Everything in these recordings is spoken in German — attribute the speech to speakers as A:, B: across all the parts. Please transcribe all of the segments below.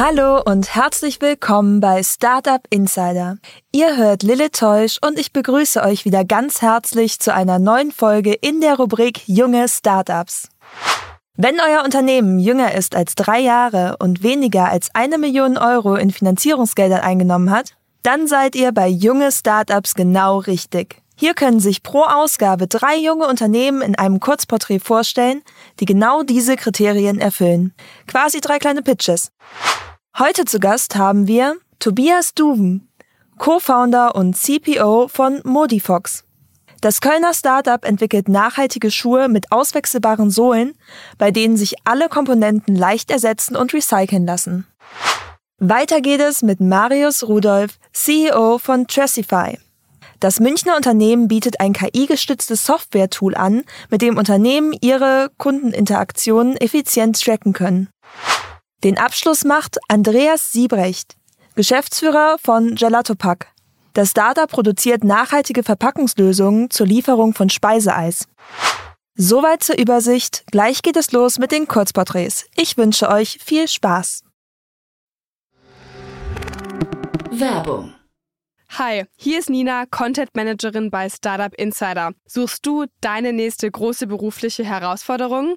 A: Hallo und herzlich willkommen bei Startup Insider. Ihr hört Lille Teusch und ich begrüße euch wieder ganz herzlich zu einer neuen Folge in der Rubrik Junge Startups. Wenn euer Unternehmen jünger ist als drei Jahre und weniger als eine Million Euro in Finanzierungsgeldern eingenommen hat, dann seid ihr bei Junge Startups genau richtig. Hier können sich pro Ausgabe drei junge Unternehmen in einem Kurzporträt vorstellen, die genau diese Kriterien erfüllen. Quasi drei kleine Pitches. Heute zu Gast haben wir Tobias Duven, Co-Founder und CPO von Modifox. Das Kölner Startup entwickelt nachhaltige Schuhe mit auswechselbaren Sohlen, bei denen sich alle Komponenten leicht ersetzen und recyceln lassen. Weiter geht es mit Marius Rudolph, CEO von Tressify. Das Münchner Unternehmen bietet ein KI-gestütztes Software-Tool an, mit dem Unternehmen ihre Kundeninteraktionen effizient tracken können. Den Abschluss macht Andreas Siebrecht, Geschäftsführer von Gelatopack. Das Startup produziert nachhaltige Verpackungslösungen zur Lieferung von Speiseeis. Soweit zur Übersicht. Gleich geht es los mit den Kurzporträts. Ich wünsche euch viel Spaß.
B: Werbung.
C: Hi, hier ist Nina, Content Managerin bei Startup Insider. Suchst du deine nächste große berufliche Herausforderung?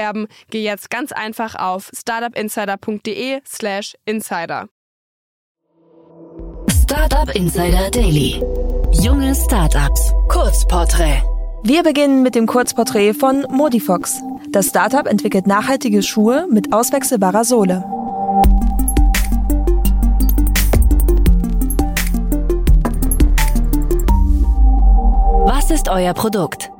C: geh jetzt ganz einfach auf startupinsider.de/slash insider.
B: Startup Insider Daily. Junge Startups. Kurzporträt.
A: Wir beginnen mit dem Kurzporträt von Modifox. Das Startup entwickelt nachhaltige Schuhe mit auswechselbarer Sohle.
B: Was ist euer Produkt?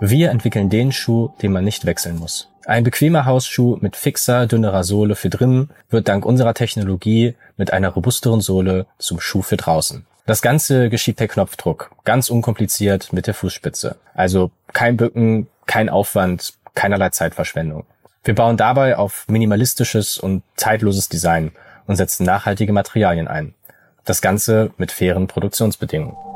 D: Wir entwickeln den Schuh, den man nicht wechseln muss. Ein bequemer Hausschuh mit fixer, dünnerer Sohle für drinnen wird dank unserer Technologie mit einer robusteren Sohle zum Schuh für draußen. Das Ganze geschieht per Knopfdruck, ganz unkompliziert mit der Fußspitze. Also kein Bücken, kein Aufwand, keinerlei Zeitverschwendung. Wir bauen dabei auf minimalistisches und zeitloses Design und setzen nachhaltige Materialien ein. Das Ganze mit fairen Produktionsbedingungen.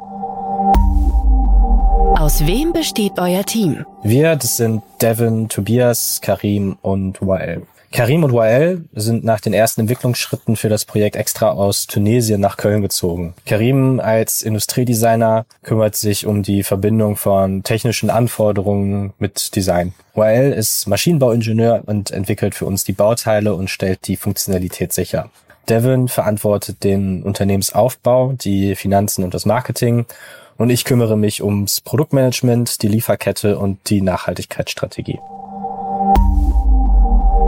B: Aus wem besteht euer Team?
D: Wir, das sind Devin, Tobias, Karim und Wael. Karim und Wael sind nach den ersten Entwicklungsschritten für das Projekt extra aus Tunesien nach Köln gezogen. Karim als Industriedesigner kümmert sich um die Verbindung von technischen Anforderungen mit Design. Wael ist Maschinenbauingenieur und entwickelt für uns die Bauteile und stellt die Funktionalität sicher. Devin verantwortet den Unternehmensaufbau, die Finanzen und das Marketing und ich kümmere mich ums Produktmanagement, die Lieferkette und die Nachhaltigkeitsstrategie.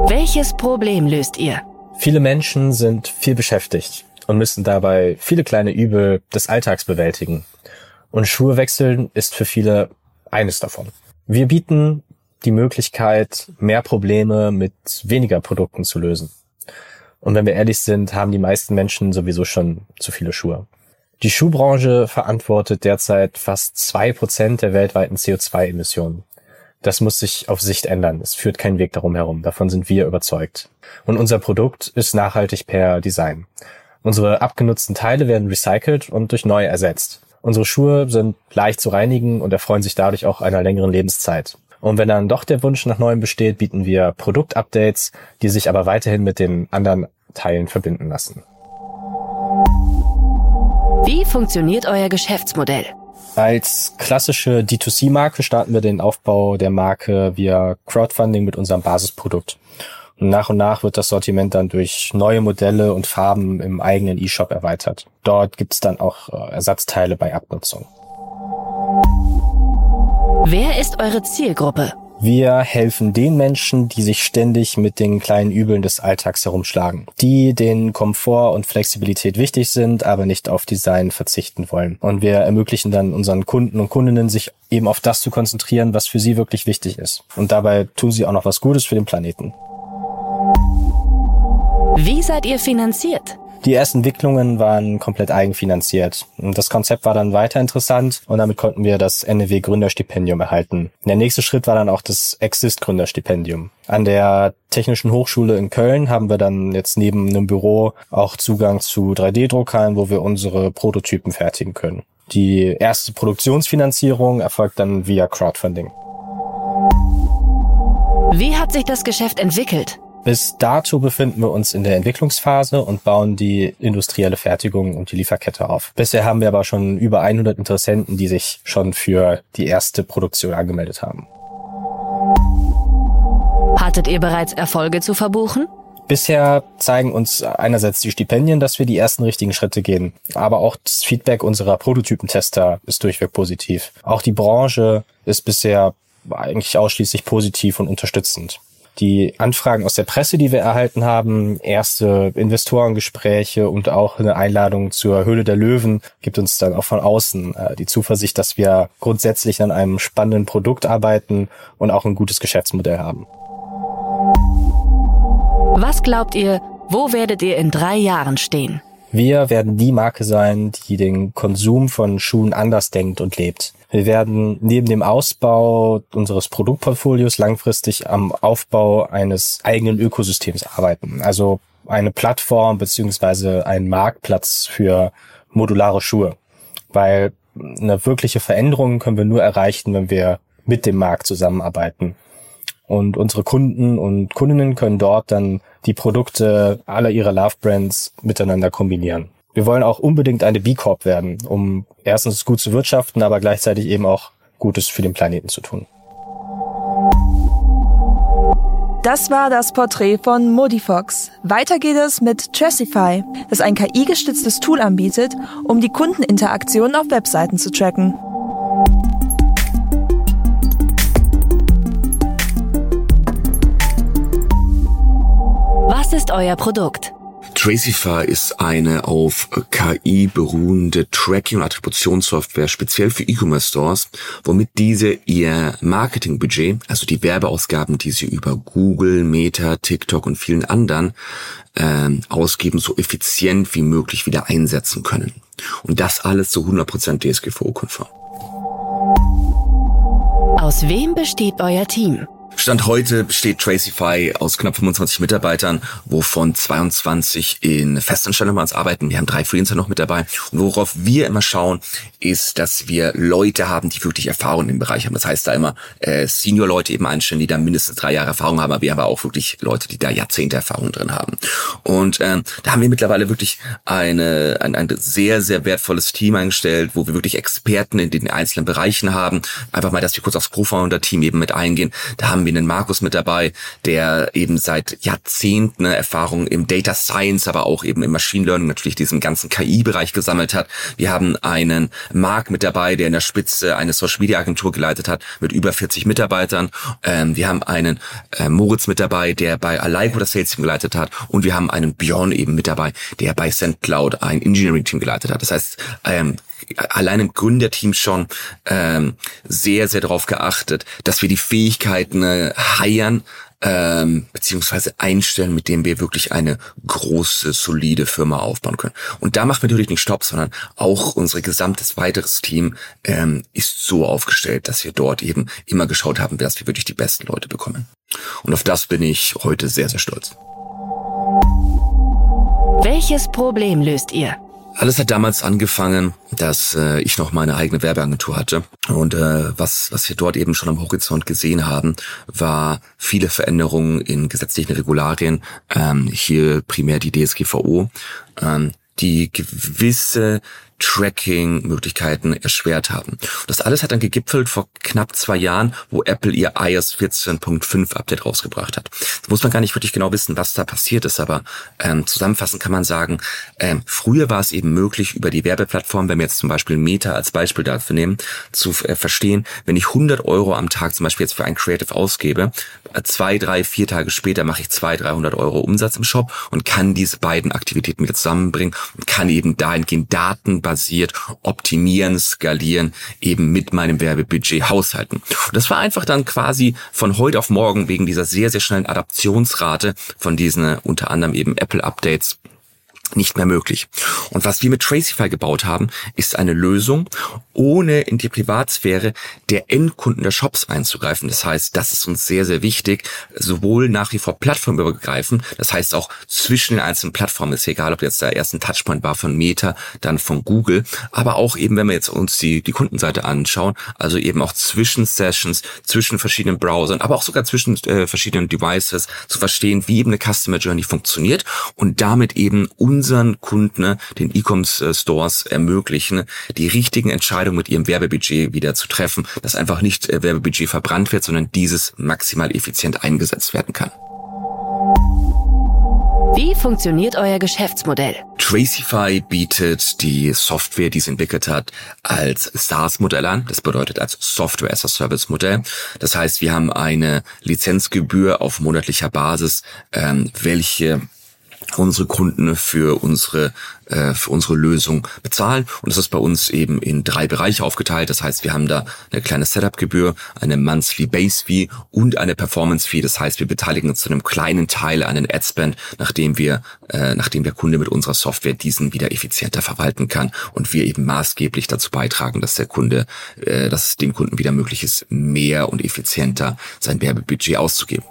B: Welches Problem löst ihr?
D: Viele Menschen sind viel beschäftigt und müssen dabei viele kleine Übel des Alltags bewältigen. Und Schuhe wechseln ist für viele eines davon. Wir bieten die Möglichkeit, mehr Probleme mit weniger Produkten zu lösen. Und wenn wir ehrlich sind, haben die meisten Menschen sowieso schon zu viele Schuhe. Die Schuhbranche verantwortet derzeit fast zwei Prozent der weltweiten CO2-Emissionen. Das muss sich auf Sicht ändern. Es führt kein Weg darum herum. Davon sind wir überzeugt. Und unser Produkt ist nachhaltig per Design. Unsere abgenutzten Teile werden recycelt und durch neue ersetzt. Unsere Schuhe sind leicht zu reinigen und erfreuen sich dadurch auch einer längeren Lebenszeit. Und wenn dann doch der Wunsch nach Neuem besteht, bieten wir Produktupdates, die sich aber weiterhin mit den anderen Teilen verbinden lassen.
B: Wie funktioniert euer Geschäftsmodell?
D: Als klassische D2C-Marke starten wir den Aufbau der Marke via Crowdfunding mit unserem Basisprodukt. Und nach und nach wird das Sortiment dann durch neue Modelle und Farben im eigenen E-Shop erweitert. Dort gibt es dann auch äh, Ersatzteile bei Abnutzung.
B: Wer ist eure Zielgruppe?
D: Wir helfen den Menschen, die sich ständig mit den kleinen Übeln des Alltags herumschlagen. Die, denen Komfort und Flexibilität wichtig sind, aber nicht auf Design verzichten wollen. Und wir ermöglichen dann unseren Kunden und Kundinnen, sich eben auf das zu konzentrieren, was für sie wirklich wichtig ist. Und dabei tun sie auch noch was Gutes für den Planeten.
B: Wie seid ihr finanziert?
D: Die ersten Entwicklungen waren komplett eigenfinanziert. Und das Konzept war dann weiter interessant und damit konnten wir das NEW Gründerstipendium erhalten. Der nächste Schritt war dann auch das Exist Gründerstipendium. An der Technischen Hochschule in Köln haben wir dann jetzt neben einem Büro auch Zugang zu 3D-Druckern, wo wir unsere Prototypen fertigen können. Die erste Produktionsfinanzierung erfolgt dann via Crowdfunding.
B: Wie hat sich das Geschäft entwickelt?
D: Bis dato befinden wir uns in der Entwicklungsphase und bauen die industrielle Fertigung und die Lieferkette auf. Bisher haben wir aber schon über 100 Interessenten, die sich schon für die erste Produktion angemeldet haben.
B: Hattet ihr bereits Erfolge zu verbuchen?
D: Bisher zeigen uns einerseits die Stipendien, dass wir die ersten richtigen Schritte gehen, aber auch das Feedback unserer Prototypentester ist durchweg positiv. Auch die Branche ist bisher eigentlich ausschließlich positiv und unterstützend die Anfragen aus der Presse, die wir erhalten haben, erste Investorengespräche und auch eine Einladung zur Höhle der Löwen gibt uns dann auch von außen äh, die Zuversicht, dass wir grundsätzlich an einem spannenden Produkt arbeiten und auch ein gutes Geschäftsmodell haben.
B: Was glaubt ihr, wo werdet ihr in drei Jahren stehen?
D: Wir werden die Marke sein, die den Konsum von Schuhen anders denkt und lebt. Wir werden neben dem Ausbau unseres Produktportfolios langfristig am Aufbau eines eigenen Ökosystems arbeiten. Also eine Plattform beziehungsweise ein Marktplatz für modulare Schuhe. Weil eine wirkliche Veränderung können wir nur erreichen, wenn wir mit dem Markt zusammenarbeiten. Und unsere Kunden und Kundinnen können dort dann die Produkte aller ihrer Love Brands miteinander kombinieren. Wir wollen auch unbedingt eine B Corp werden, um erstens gut zu wirtschaften, aber gleichzeitig eben auch Gutes für den Planeten zu tun.
A: Das war das Porträt von Modifox. Weiter geht es mit Tracify, das ein KI-gestütztes Tool anbietet, um die Kundeninteraktion auf Webseiten zu tracken.
B: Euer Produkt?
E: Tracify ist eine auf KI beruhende Tracking- und Attributionssoftware speziell für E-Commerce Stores, womit diese ihr Marketingbudget, also die Werbeausgaben, die sie über Google, Meta, TikTok und vielen anderen ähm, ausgeben, so effizient wie möglich wieder einsetzen können. Und das alles zu 100% DSGVO-konform.
B: Aus wem besteht euer Team?
E: Stand heute besteht Tracify aus knapp 25 Mitarbeitern, wovon 22 in Festanstellung bei uns arbeiten. Wir haben drei Freelancer noch mit dabei. Und worauf wir immer schauen, ist, dass wir Leute haben, die wirklich Erfahrung im Bereich haben. Das heißt da immer äh, Senior-Leute eben einstellen, die da mindestens drei Jahre Erfahrung haben, aber wir haben auch wirklich Leute, die da Jahrzehnte Erfahrung drin haben. Und ähm, da haben wir mittlerweile wirklich eine, ein, ein sehr, sehr wertvolles Team eingestellt, wo wir wirklich Experten in den einzelnen Bereichen haben. Einfach mal, dass wir kurz aufs Co-Founder-Team eben mit eingehen. Da haben wir einen Markus mit dabei, der eben seit Jahrzehnten Erfahrung im Data Science, aber auch eben im Machine Learning, natürlich diesem ganzen KI-Bereich gesammelt hat. Wir haben einen Mark mit dabei, der in der Spitze eine Social Media Agentur geleitet hat mit über 40 Mitarbeitern. Ähm, wir haben einen äh, Moritz mit dabei, der bei Aligo das Sales Team geleitet hat. Und wir haben einen Björn eben mit dabei, der bei SendCloud ein Engineering Team geleitet hat. Das heißt, ähm, allein im Gründerteam schon ähm, sehr, sehr darauf geachtet, dass wir die Fähigkeiten äh, heiern, ähm, beziehungsweise einstellen, mit dem wir wirklich eine große, solide Firma aufbauen können. Und da machen wir natürlich nicht Stopp, sondern auch unser gesamtes weiteres Team ähm, ist so aufgestellt, dass wir dort eben immer geschaut haben, dass wir wirklich die besten Leute bekommen. Und auf das bin ich heute sehr, sehr stolz.
B: Welches Problem löst ihr?
E: Alles hat damals angefangen, dass äh, ich noch meine eigene Werbeagentur hatte. Und äh, was, was wir dort eben schon am Horizont gesehen haben, war viele Veränderungen in gesetzlichen Regularien. Ähm, hier primär die DSGVO, ähm, die gewisse Tracking-Möglichkeiten erschwert haben. Das alles hat dann gegipfelt vor knapp zwei Jahren, wo Apple ihr iOS 14.5 Update rausgebracht hat. Da muss man gar nicht wirklich genau wissen, was da passiert ist, aber ähm, zusammenfassend kann man sagen, ähm, früher war es eben möglich, über die Werbeplattform, wenn wir jetzt zum Beispiel Meta als Beispiel dafür nehmen, zu äh, verstehen, wenn ich 100 Euro am Tag zum Beispiel jetzt für ein Creative ausgebe, äh, zwei, drei, vier Tage später mache ich zwei, 300 Euro Umsatz im Shop und kann diese beiden Aktivitäten wieder zusammenbringen und kann eben dahingehend datenbasiert optimieren, skalieren, eben mit meinem Werbebudget haushalten. Und das war einfach dann quasi von heute auf morgen wegen dieser sehr, sehr schnellen Adaptionsrate von diesen äh, unter anderem eben Apple Updates nicht mehr möglich. Und was wir mit Tracify gebaut haben, ist eine Lösung, ohne in die Privatsphäre der Endkunden der Shops einzugreifen. Das heißt, das ist uns sehr, sehr wichtig, sowohl nach wie vor plattformübergreifend, das heißt auch zwischen den einzelnen Plattformen, ist egal, ob jetzt der erste Touchpoint war von Meta, dann von Google, aber auch eben, wenn wir jetzt uns die, die Kundenseite anschauen, also eben auch zwischen Sessions, zwischen verschiedenen Browsern, aber auch sogar zwischen äh, verschiedenen Devices zu verstehen, wie eben eine Customer Journey funktioniert und damit eben unseren Kunden, ne, den E-Commerce-Stores ermöglichen, die richtigen Entscheidungen mit ihrem Werbebudget wieder zu treffen, dass einfach nicht äh, Werbebudget verbrannt wird, sondern dieses maximal effizient eingesetzt werden kann.
B: Wie funktioniert euer Geschäftsmodell?
E: Tracify bietet die Software, die es entwickelt hat, als SaaS-Modell an. Das bedeutet als Software as a Service-Modell. Das heißt, wir haben eine Lizenzgebühr auf monatlicher Basis, ähm, welche unsere Kunden für unsere äh, für unsere Lösung bezahlen und das ist bei uns eben in drei Bereiche aufgeteilt. Das heißt, wir haben da eine kleine Setup-Gebühr, eine Monthly Base Fee und eine Performance Fee. Das heißt, wir beteiligen uns zu einem kleinen Teil an den Adspend, nachdem wir äh, nachdem der Kunde mit unserer Software diesen wieder effizienter verwalten kann und wir eben maßgeblich dazu beitragen, dass der Kunde, äh, dass es dem Kunden wieder möglich ist, mehr und effizienter sein Werbebudget auszugeben.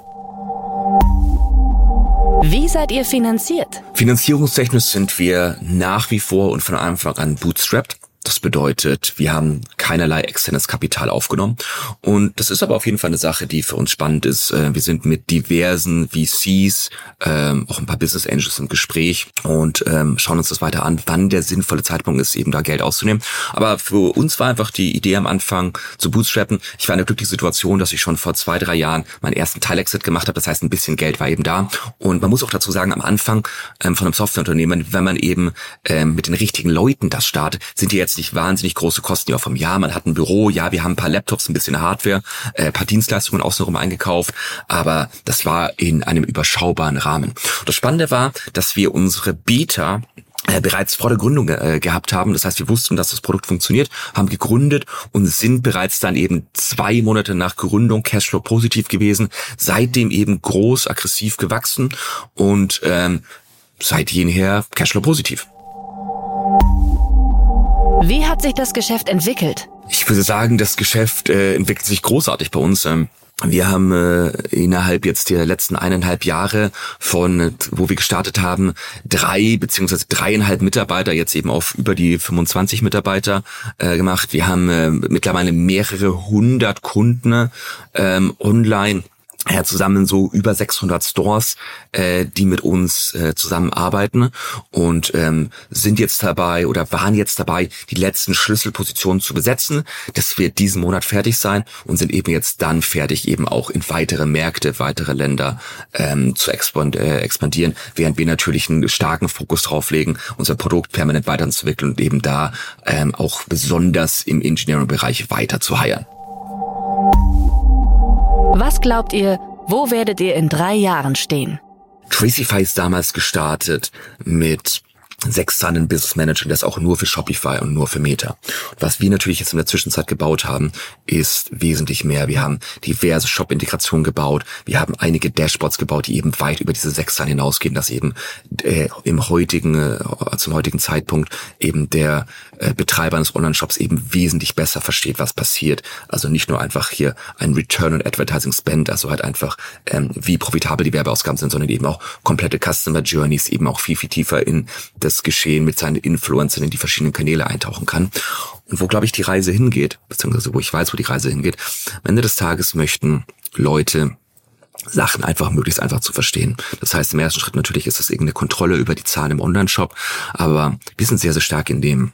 B: Wie seid ihr finanziert?
E: Finanzierungstechnisch sind wir nach wie vor und von Anfang an bootstrapped. Das bedeutet, wir haben keinerlei externes Kapital aufgenommen. Und das ist aber auf jeden Fall eine Sache, die für uns spannend ist. Äh, wir sind mit diversen VCs, ähm, auch ein paar Business Angels im Gespräch und ähm, schauen uns das weiter an, wann der sinnvolle Zeitpunkt ist, eben da Geld auszunehmen. Aber für uns war einfach die Idee am Anfang zu bootstrappen. Ich war in der glücklichen Situation, dass ich schon vor zwei, drei Jahren meinen ersten Teilexit gemacht habe. Das heißt, ein bisschen Geld war eben da. Und man muss auch dazu sagen, am Anfang ähm, von einem Softwareunternehmen, wenn man eben mit den richtigen Leuten das startet, sind die jetzt jetzt nicht wahnsinnig große Kosten ja vom Jahr. Man hat ein Büro, ja, wir haben ein paar Laptops, ein bisschen Hardware, äh, paar Dienstleistungen außenrum eingekauft, aber das war in einem überschaubaren Rahmen. Das Spannende war, dass wir unsere Beta äh, bereits vor der Gründung äh, gehabt haben. Das heißt, wir wussten, dass das Produkt funktioniert, haben gegründet und sind bereits dann eben zwei Monate nach Gründung Cashflow positiv gewesen, seitdem eben groß, aggressiv gewachsen und ähm, seit jeher Cashflow positiv.
B: Wie hat sich das Geschäft entwickelt?
E: Ich würde sagen, das Geschäft äh, entwickelt sich großartig bei uns. Ähm, wir haben äh, innerhalb jetzt der letzten eineinhalb Jahre von, wo wir gestartet haben, drei beziehungsweise dreieinhalb Mitarbeiter jetzt eben auf über die 25 Mitarbeiter äh, gemacht. Wir haben äh, mittlerweile mehrere hundert Kunden ähm, online ja, zusammen so über 600 Stores, äh, die mit uns äh, zusammenarbeiten und ähm, sind jetzt dabei oder waren jetzt dabei, die letzten Schlüsselpositionen zu besetzen. Das wird diesen Monat fertig sein und sind eben jetzt dann fertig, eben auch in weitere Märkte, weitere Länder ähm, zu expand äh, expandieren, während wir natürlich einen starken Fokus drauf legen, unser Produkt permanent weiterzuentwickeln und eben da ähm, auch besonders im Engineering-Bereich weiter zu heiern.
B: Was glaubt ihr, wo werdet ihr in drei Jahren stehen?
E: Tracify ist damals gestartet mit sechs Zahlen Business Manager, das auch nur für Shopify und nur für Meta. Und was wir natürlich jetzt in der Zwischenzeit gebaut haben, ist wesentlich mehr. Wir haben diverse Shop-Integrationen gebaut. Wir haben einige Dashboards gebaut, die eben weit über diese sechs Zahlen hinausgehen, dass eben äh, im heutigen, äh, zum heutigen Zeitpunkt eben der äh, Betreiber eines Online-Shops eben wesentlich besser versteht, was passiert. Also nicht nur einfach hier ein Return on Advertising Spend, also halt einfach, ähm, wie profitabel die Werbeausgaben sind, sondern eben auch komplette Customer Journeys, eben auch viel, viel tiefer in das Geschehen mit seinen Influencern in die verschiedenen Kanäle eintauchen kann. Und wo, glaube ich, die Reise hingeht, beziehungsweise wo ich weiß, wo die Reise hingeht, am Ende des Tages möchten Leute Sachen einfach möglichst einfach zu verstehen. Das heißt, im ersten Schritt natürlich ist das irgendeine Kontrolle über die Zahlen im Online-Shop, aber wir sind sehr, sehr stark in dem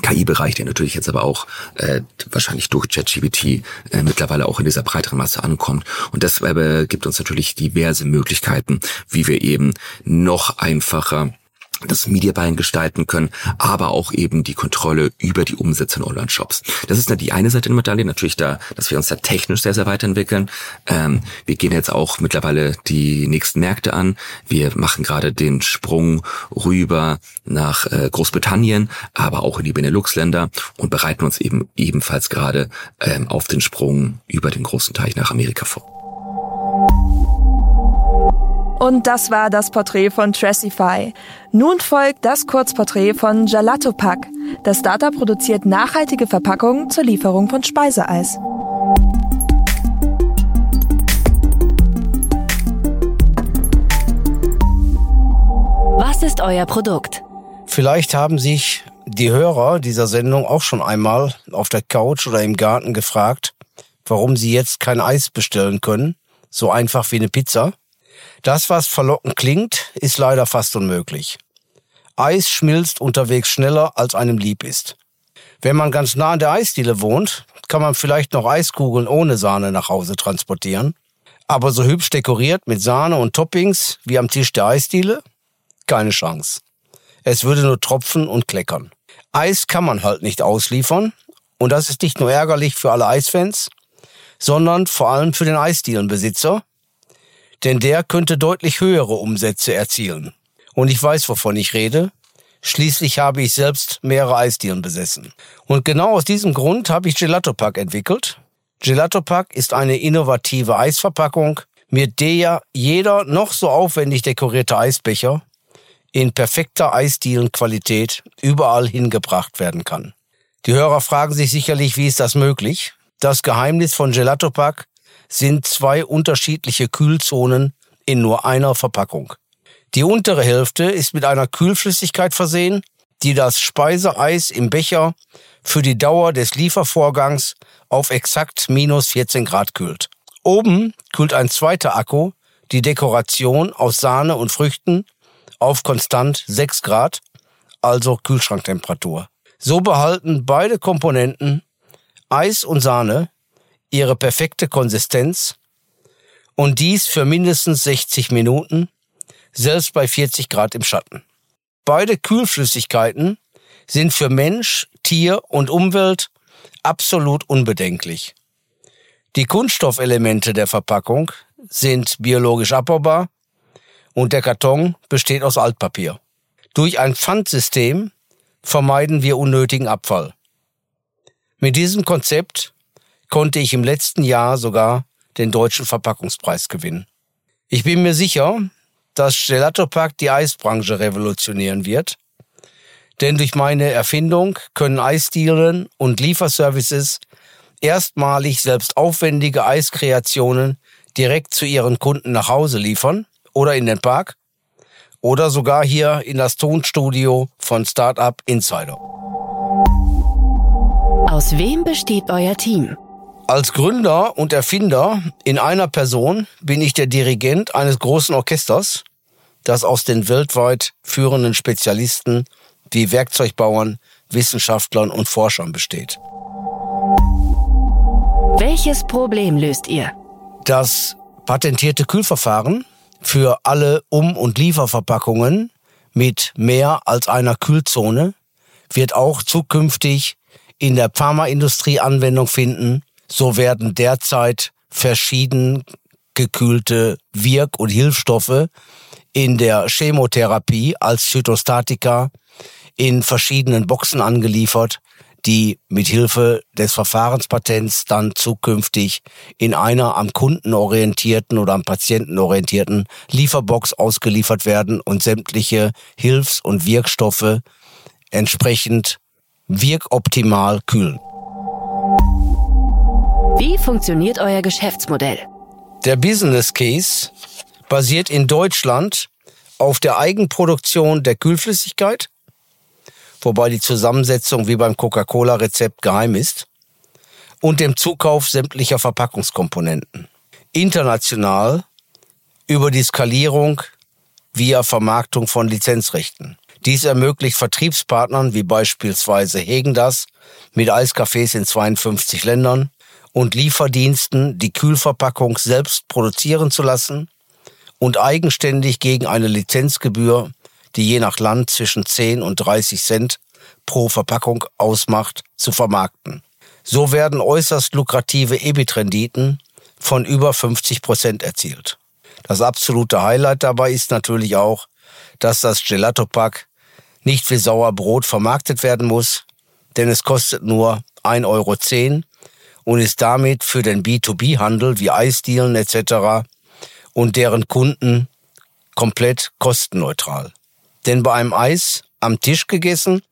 E: KI-Bereich, der natürlich jetzt aber auch äh, wahrscheinlich durch ChatGPT äh, mittlerweile auch in dieser breiteren Masse ankommt. Und das äh, gibt uns natürlich diverse Möglichkeiten, wie wir eben noch einfacher das Media Buying gestalten können, aber auch eben die Kontrolle über die Umsätze in Online-Shops. Das ist die eine Seite der Medaille, natürlich da, dass wir uns da technisch sehr, sehr weiterentwickeln. Ähm, wir gehen jetzt auch mittlerweile die nächsten Märkte an. Wir machen gerade den Sprung rüber nach äh, Großbritannien, aber auch in die Benelux-Länder und bereiten uns eben ebenfalls gerade ähm, auf den Sprung über den großen Teich nach Amerika vor.
A: Und das war das Porträt von Tracify. Nun folgt das Kurzporträt von Gelato Pack. Das Startup produziert nachhaltige Verpackungen zur Lieferung von Speiseeis.
B: Was ist euer Produkt?
F: Vielleicht haben sich die Hörer dieser Sendung auch schon einmal auf der Couch oder im Garten gefragt, warum sie jetzt kein Eis bestellen können, so einfach wie eine Pizza. Das, was verlockend klingt, ist leider fast unmöglich. Eis schmilzt unterwegs schneller, als einem lieb ist. Wenn man ganz nah an der Eisdiele wohnt, kann man vielleicht noch Eiskugeln ohne Sahne nach Hause transportieren. Aber so hübsch dekoriert mit Sahne und Toppings wie am Tisch der Eisdiele? Keine Chance. Es würde nur tropfen und kleckern. Eis kann man halt nicht ausliefern. Und das ist nicht nur ärgerlich für alle Eisfans, sondern vor allem für den Eisdielenbesitzer, denn der könnte deutlich höhere Umsätze erzielen. Und ich weiß, wovon ich rede. Schließlich habe ich selbst mehrere Eisdielen besessen. Und genau aus diesem Grund habe ich Gelato Pack entwickelt. Gelato Pack ist eine innovative Eisverpackung, mit der jeder noch so aufwendig dekorierte Eisbecher in perfekter Eisdielenqualität überall hingebracht werden kann. Die Hörer fragen sich sicherlich, wie ist das möglich? Das Geheimnis von Gelato Pack sind zwei unterschiedliche Kühlzonen in nur einer Verpackung. Die untere Hälfte ist mit einer Kühlflüssigkeit versehen, die das Speiseeis im Becher für die Dauer des Liefervorgangs auf exakt minus 14 Grad kühlt. Oben kühlt ein zweiter Akku die Dekoration aus Sahne und Früchten auf konstant 6 Grad, also Kühlschranktemperatur. So behalten beide Komponenten, Eis und Sahne, ihre perfekte Konsistenz und dies für mindestens 60 Minuten, selbst bei 40 Grad im Schatten. Beide Kühlflüssigkeiten sind für Mensch, Tier und Umwelt absolut unbedenklich. Die Kunststoffelemente der Verpackung sind biologisch abbaubar und der Karton besteht aus Altpapier. Durch ein Pfandsystem vermeiden wir unnötigen Abfall. Mit diesem Konzept konnte ich im letzten Jahr sogar den deutschen Verpackungspreis gewinnen. Ich bin mir sicher, dass Gelato Pack die Eisbranche revolutionieren wird. Denn durch meine Erfindung können Eisdielen und Lieferservices erstmalig selbst aufwendige Eiskreationen direkt zu ihren Kunden nach Hause liefern oder in den Park oder sogar hier in das Tonstudio von Startup Insider.
B: Aus wem besteht euer Team?
F: Als Gründer und Erfinder in einer Person bin ich der Dirigent eines großen Orchesters, das aus den weltweit führenden Spezialisten wie Werkzeugbauern, Wissenschaftlern und Forschern besteht.
B: Welches Problem löst ihr?
F: Das patentierte Kühlverfahren für alle Um- und Lieferverpackungen mit mehr als einer Kühlzone wird auch zukünftig in der Pharmaindustrie Anwendung finden so werden derzeit verschieden gekühlte Wirk- und Hilfsstoffe in der Chemotherapie als Zytostatika in verschiedenen Boxen angeliefert, die mit Hilfe des Verfahrenspatents dann zukünftig in einer am Kunden orientierten oder am Patienten orientierten Lieferbox ausgeliefert werden und sämtliche Hilfs- und Wirkstoffe entsprechend wirkoptimal kühlen.
B: Wie funktioniert euer Geschäftsmodell?
F: Der Business Case basiert in Deutschland auf der Eigenproduktion der Kühlflüssigkeit, wobei die Zusammensetzung wie beim Coca-Cola-Rezept geheim ist, und dem Zukauf sämtlicher Verpackungskomponenten. International über die Skalierung via Vermarktung von Lizenzrechten. Dies ermöglicht Vertriebspartnern wie beispielsweise Hegendas mit Eiscafés in 52 Ländern und Lieferdiensten, die Kühlverpackung selbst produzieren zu lassen und eigenständig gegen eine Lizenzgebühr, die je nach Land zwischen 10 und 30 Cent pro Verpackung ausmacht, zu vermarkten. So werden äußerst lukrative EBIT-Renditen von über 50 Prozent erzielt. Das absolute Highlight dabei ist natürlich auch, dass das Gelato-Pack nicht wie Sauerbrot vermarktet werden muss, denn es kostet nur 1,10 Euro und ist damit für den B2B-Handel wie Eisdielen etc. und deren Kunden komplett kostenneutral. Denn bei einem Eis am Tisch gegessen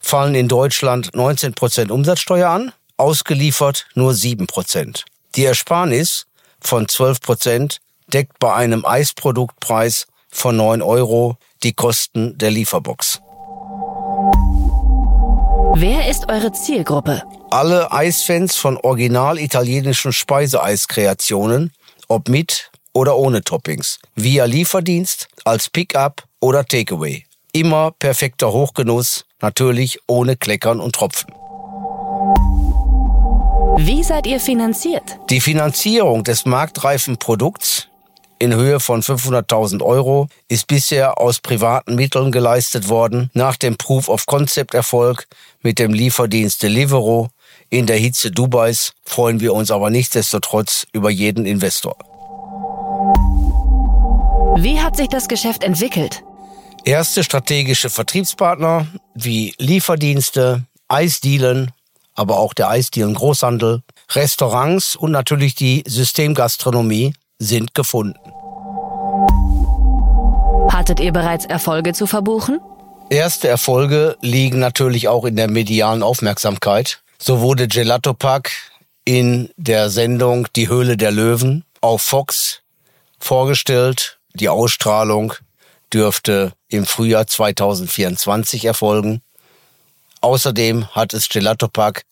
F: fallen in Deutschland 19% Umsatzsteuer an, ausgeliefert nur 7%. Die Ersparnis von 12% deckt bei einem Eisproduktpreis von 9 Euro die Kosten der Lieferbox.
B: Wer ist eure Zielgruppe?
F: Alle Eisfans von original italienischen Speiseeiskreationen, ob mit oder ohne Toppings, via Lieferdienst, als Pickup oder Takeaway. Immer perfekter Hochgenuss, natürlich ohne Kleckern und Tropfen.
B: Wie seid ihr finanziert?
F: Die Finanzierung des marktreifen Produkts in Höhe von 500.000 Euro ist bisher aus privaten Mitteln geleistet worden. Nach dem Proof of Concept Erfolg mit dem Lieferdienst Deliveroo in der Hitze Dubais freuen wir uns aber nichtsdestotrotz über jeden Investor.
B: Wie hat sich das Geschäft entwickelt?
F: Erste strategische Vertriebspartner wie Lieferdienste, Eisdielen, aber auch der Eisdielen Großhandel, Restaurants und natürlich die Systemgastronomie sind gefunden.
B: Hattet ihr bereits Erfolge zu verbuchen?
F: Erste Erfolge liegen natürlich auch in der medialen Aufmerksamkeit. So wurde Gelato Park in der Sendung Die Höhle der Löwen auf Fox vorgestellt. Die Ausstrahlung dürfte im Frühjahr 2024 erfolgen. Außerdem hat es Gelato Park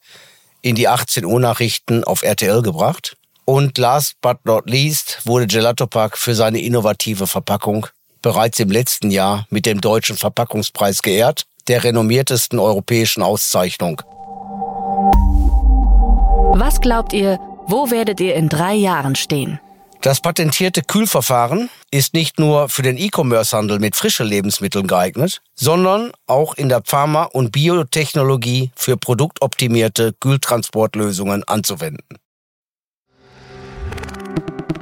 F: in die 18 Uhr Nachrichten auf RTL gebracht. Und last but not least wurde Gelato Park für seine innovative Verpackung bereits im letzten Jahr mit dem Deutschen Verpackungspreis geehrt, der renommiertesten europäischen Auszeichnung.
B: Was glaubt ihr, wo werdet ihr in drei Jahren stehen?
F: Das patentierte Kühlverfahren ist nicht nur für den E-Commerce-Handel mit frischen Lebensmitteln geeignet, sondern auch in der Pharma- und Biotechnologie für produktoptimierte Kühltransportlösungen anzuwenden.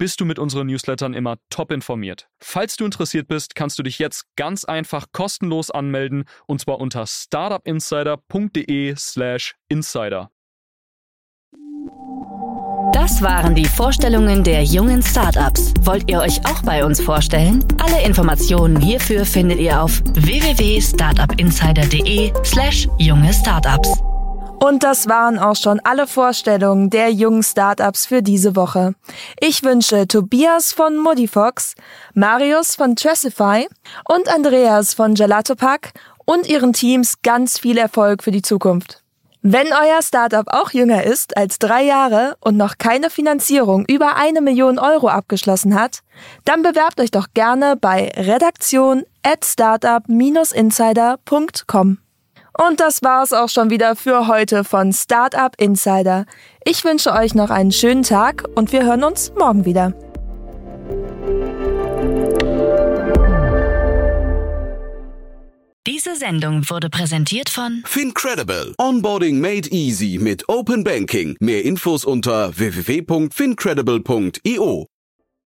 G: bist du mit unseren Newslettern immer top informiert. Falls du interessiert bist, kannst du dich jetzt ganz einfach kostenlos anmelden und zwar unter startupinsider.de/slash insider.
B: Das waren die Vorstellungen der jungen Startups. Wollt ihr euch auch bei uns vorstellen? Alle Informationen hierfür findet ihr auf www.startupinsider.de/slash junge Startups.
A: Und das waren auch schon alle Vorstellungen der jungen Startups für diese Woche. Ich wünsche Tobias von Modifox, Marius von Tressify und Andreas von Gelato Pack und ihren Teams ganz viel Erfolg für die Zukunft. Wenn euer Startup auch jünger ist als drei Jahre und noch keine Finanzierung über eine Million Euro abgeschlossen hat, dann bewerbt euch doch gerne bei redaktion at startup-insider.com. Und das war's auch schon wieder für heute von Startup Insider. Ich wünsche euch noch einen schönen Tag und wir hören uns morgen wieder.
B: Diese Sendung wurde präsentiert von
H: Fincredible. Onboarding made easy mit Open Banking. Mehr Infos unter www.fincredible.io.